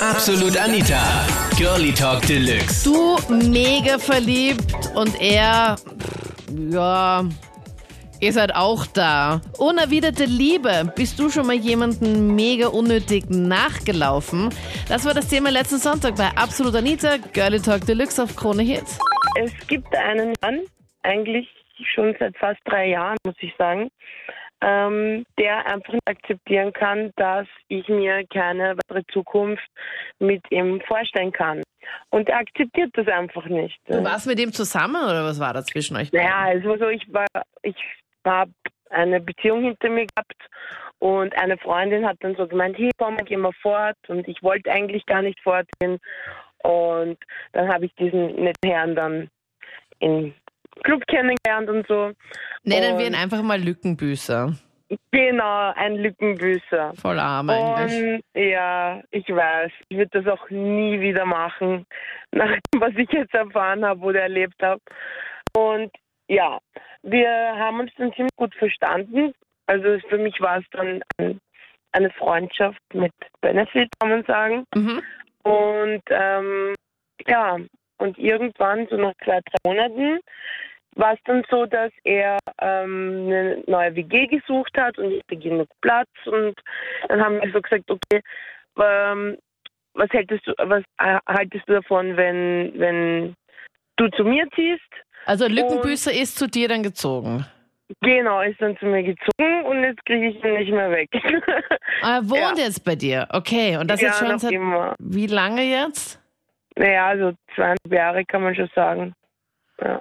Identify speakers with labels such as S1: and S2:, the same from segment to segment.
S1: Absolut Anita. Girlie Talk Deluxe.
S2: Du mega verliebt und er, ja, ihr seid auch da. Unerwiderte Liebe. Bist du schon mal jemanden mega unnötig nachgelaufen? Das war das Thema letzten Sonntag bei Absolut Anita, Girlie Talk Deluxe auf Krone Hits.
S3: Es gibt einen Mann, eigentlich schon seit fast drei Jahren, muss ich sagen, ähm, der einfach nicht akzeptieren kann, dass ich mir keine weitere Zukunft mit ihm vorstellen kann. Und er akzeptiert das einfach nicht.
S2: Du warst mit ihm zusammen oder was war da zwischen euch?
S3: Naja, es war so, ich war, ich habe eine Beziehung hinter mir gehabt und eine Freundin hat dann so gemeint, hey komm, gehen wir fort und ich wollte eigentlich gar nicht fortgehen und dann habe ich diesen netten Herrn dann im Club kennengelernt und so.
S2: Nennen
S3: und
S2: wir ihn einfach mal Lückenbüßer.
S3: Genau, ein Lückenbüßer.
S2: Voll arm eigentlich.
S3: Und ja, ich weiß, ich würde das auch nie wieder machen, nach dem, was ich jetzt erfahren habe oder erlebt habe. Und ja, wir haben uns dann ziemlich gut verstanden. Also für mich war es dann ein, eine Freundschaft mit Benefit, kann man sagen.
S2: Mhm.
S3: Und ähm, ja, und irgendwann, so nach zwei, drei Monaten, war es dann so, dass er ähm, eine neue WG gesucht hat und ich beginne mit Platz. Und dann haben wir so gesagt, okay, ähm, was hältst du, was äh, haltest du davon, wenn, wenn du zu mir ziehst?
S2: Also Lückenbüßer ist zu dir dann gezogen.
S3: Genau, ist dann zu mir gezogen und jetzt kriege ich ihn nicht mehr weg.
S2: Ah, er wohnt
S3: Ja.
S2: jetzt bei dir. Okay, und das
S3: ja,
S2: jetzt schon seit
S3: immer.
S2: wie lange jetzt?
S3: Naja, also zweieinhalb Jahre kann man schon sagen. Ja.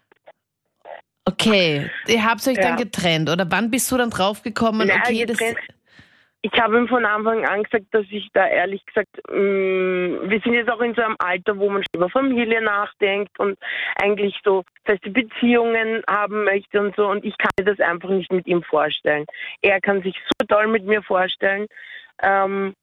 S2: Okay, ihr habt euch dann
S3: Ja.
S2: getrennt oder wann bist du dann draufgekommen?
S3: Ja,
S2: okay,
S3: getrennt. Ich habe ihm von Anfang an gesagt, dass ich da ehrlich gesagt, mh, wir sind jetzt auch in so einem Alter, wo man schon über Familie nachdenkt und eigentlich so feste Beziehungen haben möchte und so. Und ich kann mir das einfach nicht mit ihm vorstellen. Er kann sich so toll mit mir vorstellen. Ähm,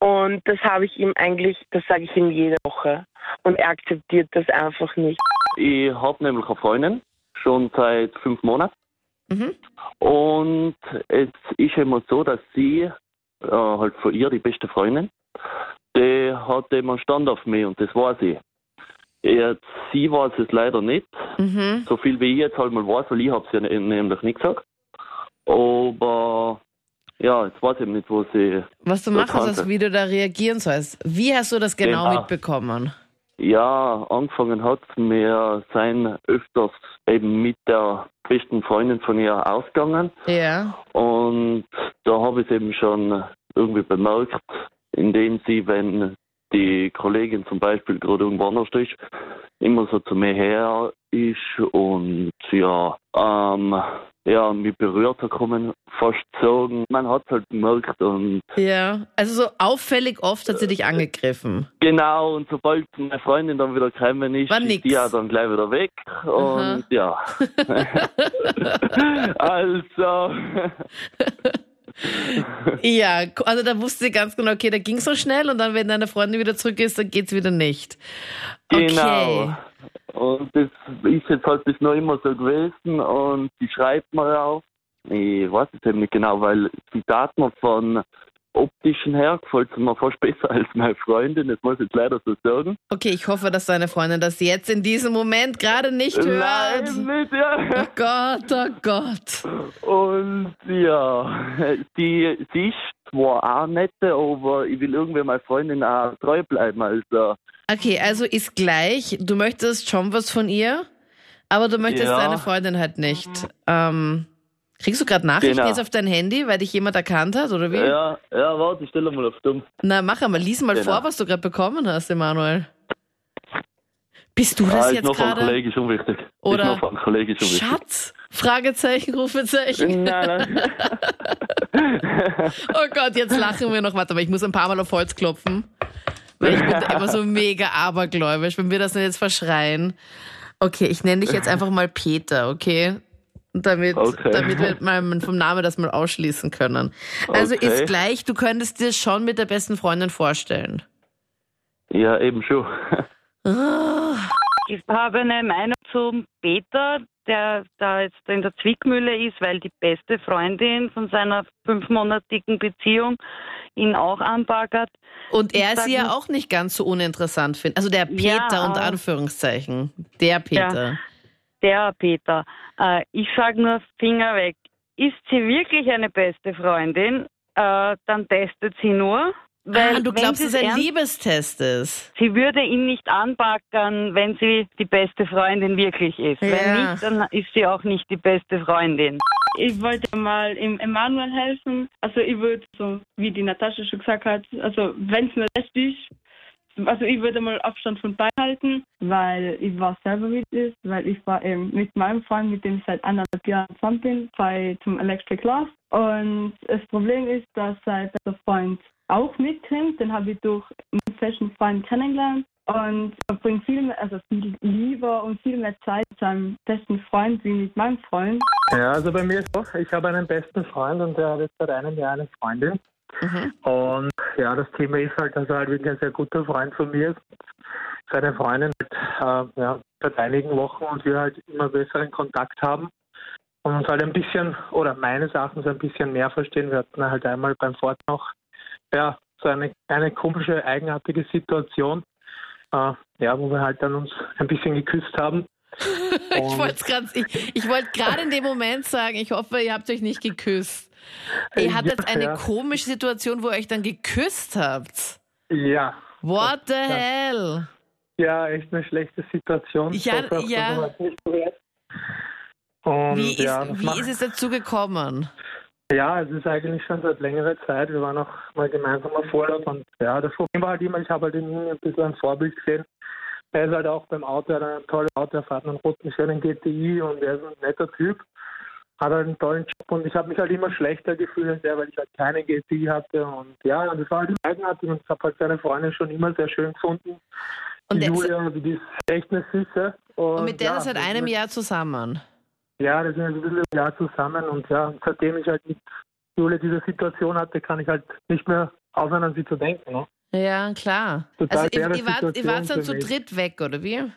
S3: und das habe ich ihm eigentlich, das sage ich ihm jede Woche. Und er akzeptiert das einfach nicht.
S4: Ich habe nämlich eine Freundin, schon seit fünf Monaten.
S2: Mhm.
S4: Und es ist immer so, dass sie, äh, halt von ihr, die beste Freundin, die hat immer einen Stand auf mich und das war sie. Jetzt, sie weiß es leider nicht,
S2: Mhm.
S4: so viel wie ich jetzt halt mal weiß, weil ich habe es ja nämlich nicht gesagt. Aber ja, jetzt weiß ich eben nicht, wo sie
S2: Was du machen sollst, wie du da reagieren sollst. Wie hast du das genau,
S4: Genau.
S2: mitbekommen?
S4: Ja, angefangen hat mir sein öfters eben mit der besten Freundin von ihr ausgegangen
S2: Ja.
S4: und da habe ich es eben schon irgendwie bemerkt, indem sie, wenn die Kollegin zum Beispiel gerade irgendwo anders ist, immer so zu mir her ist und ja, ähm, ja, mich berührt hat kommen, fast sagen. Man hat es halt gemerkt und
S2: Ja. Also so auffällig oft hat sie dich angegriffen.
S4: Genau, und sobald meine Freundin dann wieder gekommen ist,
S2: War
S4: ist die ja dann gleich wieder weg. Und ja. also,
S2: Ja, also da wusste sie ganz genau, okay, da ging so schnell und dann, wenn deine Freundin wieder zurück ist, dann geht's wieder nicht. Okay.
S4: genau. Und das ist jetzt halt bis noch immer so gewesen und die schreibt mir auch. Ich weiß es eben nicht genau, weil sie tat mir von optischen her gefällt mir fast besser als meine Freundin, das muss ich jetzt leider so sagen.
S2: Okay, ich hoffe, dass deine Freundin das jetzt in diesem Moment gerade nicht hört.
S4: Nein, nicht, ja.
S2: Oh Gott, oh Gott.
S4: Und ja, die, sie ist zwar auch nette, aber ich will irgendwie meiner Freundin auch treu bleiben. Also,
S2: Okay, also ist gleich, du möchtest schon was von ihr, aber du möchtest
S4: Ja.
S2: deine Freundin halt nicht. Ähm, kriegst du gerade Nachrichten
S4: Genau.
S2: jetzt auf dein Handy, weil dich jemand erkannt hat, oder wie?
S4: ja, ja, warte, ich stelle mal auf dumm.
S2: Na, mach einmal, lies mal
S4: Genau.
S2: vor, was du gerade bekommen hast, Emanuel. Bist du das
S4: Ah, ist
S2: jetzt gerade?
S4: Kollegen schon wichtig.
S2: Oder-
S4: Ist noch von einem Kollegen schon wichtig.
S2: Schatz? Fragezeichen, Rufezeichen.
S4: Nein, nein.
S2: Oh Gott, jetzt lachen wir noch. Warte mal, ich muss ein paar Mal auf Holz klopfen. Weil ich bin immer so mega abergläubisch, wenn wir das jetzt verschreien. Okay, ich nenne dich jetzt einfach mal Peter, okay? Damit,
S4: Okay.
S2: damit wir mal vom Namen das mal ausschließen können. Also
S4: Okay.
S2: ist gleich, du könntest dir schon mit der besten Freundin vorstellen.
S4: ja, eben schon.
S5: Ich habe eine Meinung zum Peter, der da jetzt in der Zwickmühle ist, weil die beste Freundin von seiner fünfmonatigen Beziehung ihn auch anbaggert.
S2: Und er
S5: sag
S2: ja auch nicht ganz so uninteressant findet. Also der Peter
S5: Ja,
S2: unter
S5: aber-
S2: Anführungszeichen. Der Peter.
S5: Der Peter. Äh, ich sage nur Finger weg. Ist sie wirklich eine beste Freundin, äh, dann testet sie nur. Weil
S2: ah, du
S5: wenn
S2: glaubst,
S5: sie
S2: dass es ein
S5: ernst-
S2: Liebestest ist.
S5: Sie würde ihn nicht anbackern, wenn sie die beste Freundin wirklich ist.
S2: Ja.
S5: Wenn nicht, dann ist sie auch nicht die beste Freundin.
S6: Ich wollte mal im Emanuel helfen. Also ich würde, so wie die Natascha schon gesagt hat, also wenn es mir lässt ist, also ich würde mal Abstand von beiden halten, weil ich war selber mit ist, weil ich war eben mit meinem Freund, mit dem ich seit anderthalb Jahren zusammen bin, bei zum Electric Love. Und das Problem ist, dass sein bester Freund auch mitkommt. Den habe ich durch einen festen Freund kennengelernt. Und er bringt viel mehr, also viel lieber und viel mehr Zeit mit seinem besten Freund wie mit meinem Freund.
S7: Ja, also bei mir ist auch, ich habe einen besten Freund und der hat jetzt seit einem Jahr eine Freundin.
S2: Mhm.
S7: Und ja, das Thema ist halt, dass er halt wirklich ein sehr guter Freund von mir ist. Seine Freundin halt, äh, ja, seit einigen Wochen und wir halt immer besseren Kontakt haben und uns halt ein bisschen, oder meines Erachtens ein bisschen mehr verstehen. Wir hatten halt einmal beim Fort noch, ja, so eine, eine komische, eigenartige Situation, äh, ja, wo wir halt dann uns ein bisschen geküsst haben.
S2: Ich wollte gerade ich, ich wollte gerade in dem Moment sagen, ich hoffe, ihr habt euch nicht geküsst. Ihr
S7: Ja,
S2: hattet eine
S7: ja.
S2: komische Situation, wo ihr euch dann geküsst habt.
S7: Ja,
S2: What the hell?
S7: Ja, echt eine schlechte Situation.
S2: Ja, ja. Wie ist,
S7: ja,
S2: wie ist es dazu gekommen?
S7: Ja, es ist eigentlich schon seit längerer Zeit. Wir waren auch mal gemeinsam auf Urlaub und ja, das Problem war halt immer, ich habe halt in ihm ein bisschen ein Vorbild gesehen. Er ist halt auch beim Auto, er hat ein tolles Auto, er fährt einen roten, schönen GTI und er ist ein netter Typ. Hat halt einen tollen Job und ich habe mich halt immer schlechter gefühlt als er, weil ich halt keine GTI hatte und ja, das war halt eigenartig und ich habe halt seine Freundin schon immer sehr schön gefunden.
S2: Und
S7: die Julia, die ist echt eine Süße. Und,
S2: Und mit der
S7: ja,
S2: ist seit
S7: das
S2: einem Jahr zusammen.
S7: Ja, sind jetzt ein bisschen ein Jahr zusammen und ja, seitdem ich halt mit Julia diese Situation hatte, kann ich halt nicht mehr aufhören, an sie zu denken. Ne?
S2: Ja, klar.
S7: Total
S2: Also ihr, wart, ihr wart dann zu dritt weg, oder wie?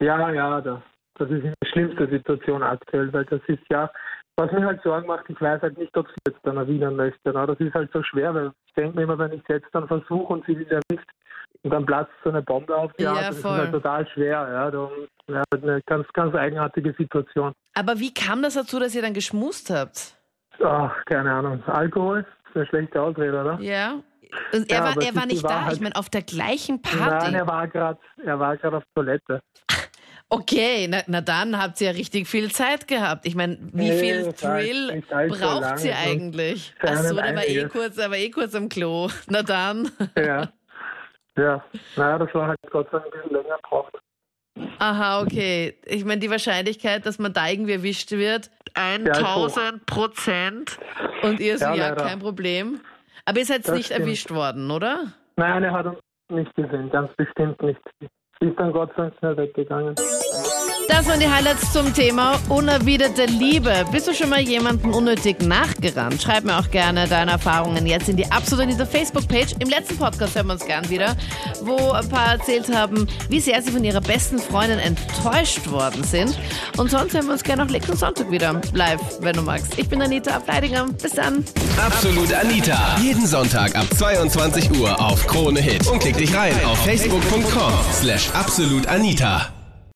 S7: Ja, ja, das, das ist die schlimmste Situation aktuell, weil das ist ja, was mir halt Sorgen macht, ich weiß halt nicht, ob sie jetzt dann erwidern möchte. Ne? Das ist halt so schwer, weil ich denke mir immer, wenn ich es jetzt dann versuche und sie will ja nicht, und dann platzt so eine Bombe auf die
S2: Ja,
S7: Art, das ist
S2: voll.
S7: halt total schwer. Ja, darum, ja, eine ganz, ganz eigenartige Situation.
S2: Aber wie kam das dazu, dass ihr dann geschmust habt?
S7: Ach, keine Ahnung. Alkohol ist eine schlechte Ausrede, oder?
S2: Ja. Und er
S7: Ja,
S2: war,
S7: aber
S2: er war
S7: ist
S2: nicht da.
S7: Wahrheit.
S2: Ich meine, auf der gleichen
S7: Nein,
S2: Party.
S7: er war gerade, er war gerade auf Toilette.
S2: Okay, na, na dann habt ihr ja richtig viel Zeit gehabt. Ich meine, wie
S7: Nee,
S2: viel Thrill braucht ihr eigentlich?
S7: für
S2: Ach so,
S7: einen
S2: der war eh kurz, war eh kurz am Klo. Na dann.
S7: Ja. Ja. Naja, das war halt Gott sei Dank ein bisschen länger gebraucht.
S2: Aha, okay. Ich meine, die Wahrscheinlichkeit, dass man da irgendwie erwischt wird, 1000 Prozent. Und ihr so,
S7: Ja,
S2: ja, kein Problem. Aber ihr seid
S7: Das
S2: nicht
S7: stimmt.
S2: erwischt worden, oder?
S7: Nein, er hat uns nicht gesehen, ganz bestimmt nicht. Sie ist dann Gott sei Dank schnell weggegangen.
S2: Das waren die Highlights zum Thema unerwiderte Liebe. Bist du schon mal jemanden unnötig nachgerannt? Schreib mir auch gerne deine Erfahrungen jetzt in die absolut dieser Facebook-Page. Im letzten Podcast hören wir uns gern wieder, wo ein paar erzählt haben, wie sehr sie von ihrer besten Freundin enttäuscht worden sind. Und sonst hören wir uns gerne auch nächsten Sonntag wieder live, wenn du magst. Ich bin Anita Ableidinger. Bis dann.
S1: Absolut Anita. Jeden Sonntag ab 22 Uhr auf Krone Hit. Und klick dich rein auf facebook.com slash absolutanita.